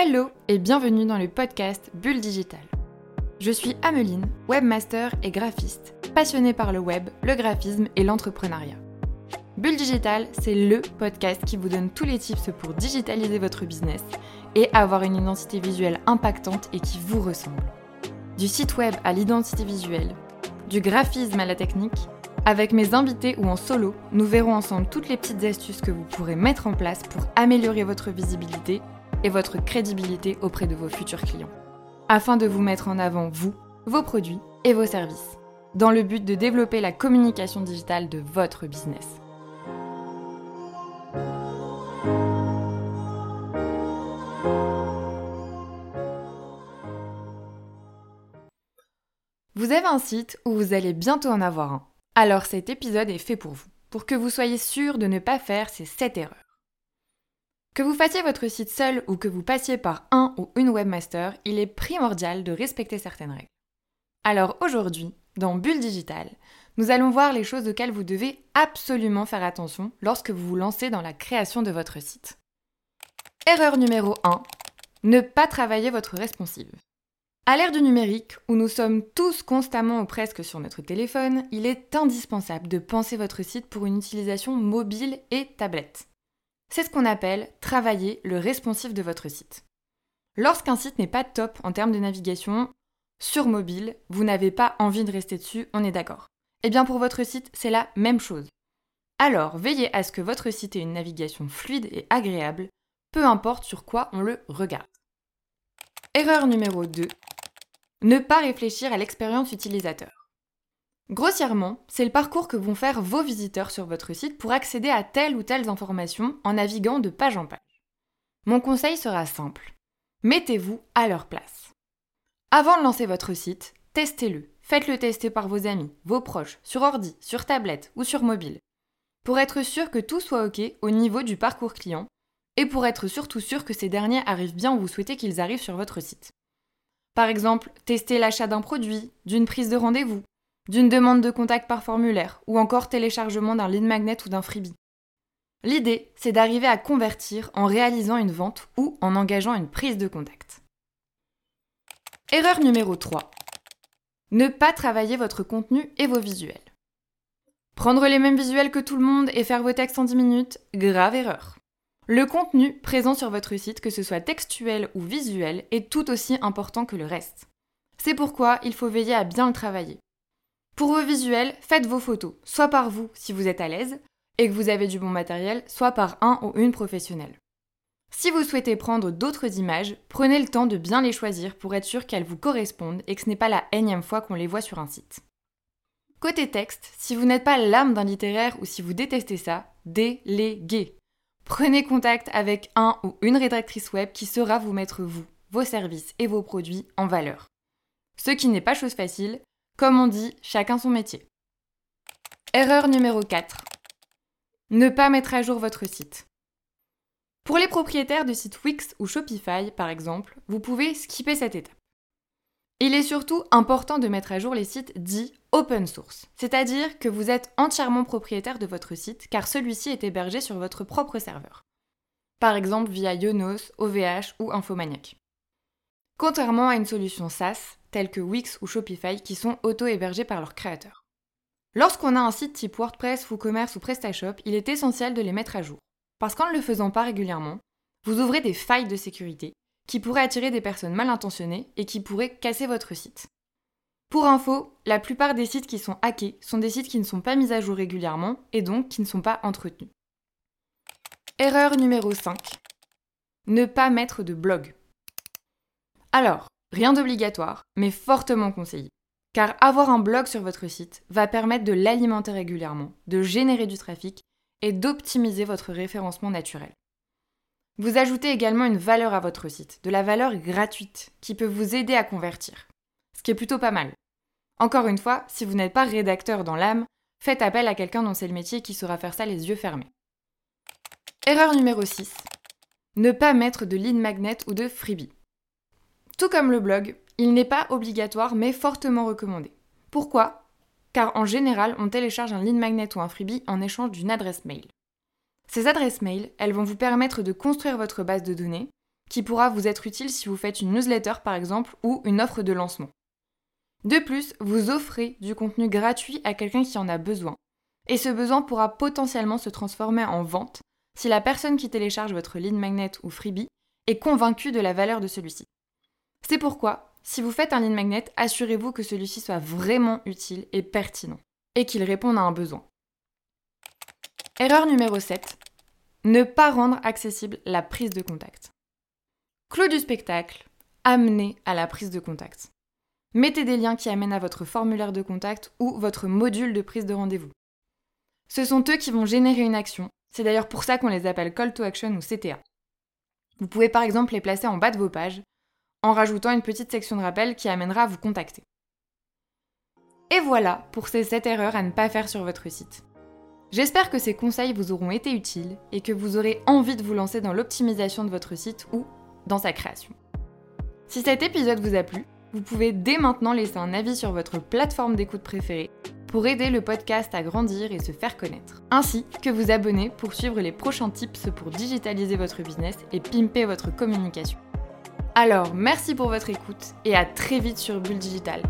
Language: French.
Hello et bienvenue dans le podcast Bulle Digital. Je suis Ameline, webmaster et graphiste, passionnée par le web, le graphisme et l'entrepreneuriat. Bulle Digital, c'est le podcast qui vous donne tous les tips pour digitaliser votre business et avoir une identité visuelle impactante et qui vous ressemble. Du site web à l'identité visuelle, du graphisme à la technique, avec mes invités ou en solo, nous verrons ensemble toutes les petites astuces que vous pourrez mettre en place pour améliorer votre visibilité et votre crédibilité auprès de vos futurs clients, afin de vous mettre en avant vous, vos produits et vos services, dans le but de développer la communication digitale de votre business. Vous avez un site ou vous allez bientôt en avoir un. Alors cet épisode est fait pour vous, pour que vous soyez sûr de ne pas faire ces 7 erreurs. Que vous fassiez votre site seul ou que vous passiez par un ou une webmaster, il est primordial de respecter certaines règles. Alors aujourd'hui, dans Bulle Digital, nous allons voir les choses auxquelles vous devez absolument faire attention lorsque vous vous lancez dans la création de votre site. Erreur numéro 1. Ne pas travailler votre responsive. À l'ère du numérique, où nous sommes tous constamment ou presque sur notre téléphone, il est indispensable de penser votre site pour une utilisation mobile et tablette. C'est ce qu'on appelle travailler le responsif de votre site. Lorsqu'un site n'est pas top en termes de navigation, sur mobile, vous n'avez pas envie de rester dessus, on est d'accord. Eh bien pour votre site, c'est la même chose. Alors veillez à ce que votre site ait une navigation fluide et agréable, peu importe sur quoi on le regarde. Erreur numéro 2, ne pas réfléchir à l'expérience utilisateur. Grossièrement, c'est le parcours que vont faire vos visiteurs sur votre site pour accéder à telle ou telle information en naviguant de page en page. Mon conseil sera simple. Mettez-vous à leur place. Avant de lancer votre site, testez-le. Faites-le tester par vos amis, vos proches, sur ordi, sur tablette ou sur mobile. Pour être sûr que tout soit OK au niveau du parcours client et pour être surtout sûr que ces derniers arrivent bien où vous souhaitez qu'ils arrivent sur votre site. Par exemple, tester l'achat d'un produit, d'une prise de rendez-vous, d'une demande de contact par formulaire, ou encore téléchargement d'un lead magnet ou d'un freebie. L'idée, c'est d'arriver à convertir en réalisant une vente ou en engageant une prise de contact. Erreur numéro 3. Ne pas travailler votre contenu et vos visuels. Prendre les mêmes visuels que tout le monde et faire vos textes en 10 minutes, grave erreur. Le contenu présent sur votre site, que ce soit textuel ou visuel, est tout aussi important que le reste. C'est pourquoi il faut veiller à bien le travailler. Pour vos visuels, faites vos photos, soit par vous si vous êtes à l'aise et que vous avez du bon matériel, soit par un ou une professionnelle. Si vous souhaitez prendre d'autres images, prenez le temps de bien les choisir pour être sûr qu'elles vous correspondent et que ce n'est pas la énième fois qu'on les voit sur un site. Côté texte, si vous n'êtes pas l'âme d'un littéraire ou si vous détestez ça, déléguez. Prenez contact avec un ou une rédactrice web qui saura vous mettre vous, vos services et vos produits en valeur. Ce qui n'est pas chose facile, comme on dit, chacun son métier. Erreur numéro 4. Ne pas mettre à jour votre site. Pour les propriétaires de sites Wix ou Shopify, par exemple, vous pouvez skipper cette étape. Il est surtout important de mettre à jour les sites dits open source, c'est-à-dire que vous êtes entièrement propriétaire de votre site car celui-ci est hébergé sur votre propre serveur. Par exemple via Yonos, OVH ou Infomaniac. Contrairement à une solution SaaS, telle que Wix ou Shopify, qui sont auto-hébergés par leurs créateurs. Lorsqu'on a un site type WordPress, WooCommerce ou PrestaShop, il est essentiel de les mettre à jour. Parce qu'en ne le faisant pas régulièrement, vous ouvrez des failles de sécurité qui pourraient attirer des personnes mal intentionnées et qui pourraient casser votre site. Pour info, la plupart des sites qui sont hackés sont des sites qui ne sont pas mis à jour régulièrement et donc qui ne sont pas entretenus. Erreur numéro 5. Ne pas mettre de blog. Alors, rien d'obligatoire, mais fortement conseillé. Car avoir un blog sur votre site va permettre de l'alimenter régulièrement, de générer du trafic et d'optimiser votre référencement naturel. Vous ajoutez également une valeur à votre site, de la valeur gratuite, qui peut vous aider à convertir. Ce qui est plutôt pas mal. Encore une fois, si vous n'êtes pas rédacteur dans l'âme, faites appel à quelqu'un dont c'est le métier qui saura faire ça les yeux fermés. Erreur numéro 6. Ne pas mettre de lead magnet ou de freebie. Tout comme le blog, il n'est pas obligatoire mais fortement recommandé. Pourquoi? Car en général, on télécharge un lead magnet ou un freebie en échange d'une adresse mail. Ces adresses mail, elles vont vous permettre de construire votre base de données, qui pourra vous être utile si vous faites une newsletter par exemple ou une offre de lancement. De plus, vous offrez du contenu gratuit à quelqu'un qui en a besoin. Et ce besoin pourra potentiellement se transformer en vente si la personne qui télécharge votre lead magnet ou freebie est convaincue de la valeur de celui-ci. C'est pourquoi, si vous faites un lead magnet, assurez-vous que celui-ci soit vraiment utile et pertinent, et qu'il réponde à un besoin. Erreur numéro 7. Ne pas rendre accessible la prise de contact. Clou du spectacle, amenez à la prise de contact. Mettez des liens qui amènent à votre formulaire de contact ou votre module de prise de rendez-vous. Ce sont eux qui vont générer une action. C'est d'ailleurs pour ça qu'on les appelle Call to Action ou CTA. Vous pouvez par exemple les placer en bas de vos pages en rajoutant une petite section de rappel qui amènera à vous contacter. Et voilà pour ces 7 erreurs à ne pas faire sur votre site. J'espère que ces conseils vous auront été utiles et que vous aurez envie de vous lancer dans l'optimisation de votre site ou dans sa création. Si cet épisode vous a plu, vous pouvez dès maintenant laisser un avis sur votre plateforme d'écoute préférée pour aider le podcast à grandir et se faire connaître. Ainsi que vous abonner pour suivre les prochains tips pour digitaliser votre business et pimper votre communication. Alors, merci pour votre écoute et à très vite sur Bulle Digital.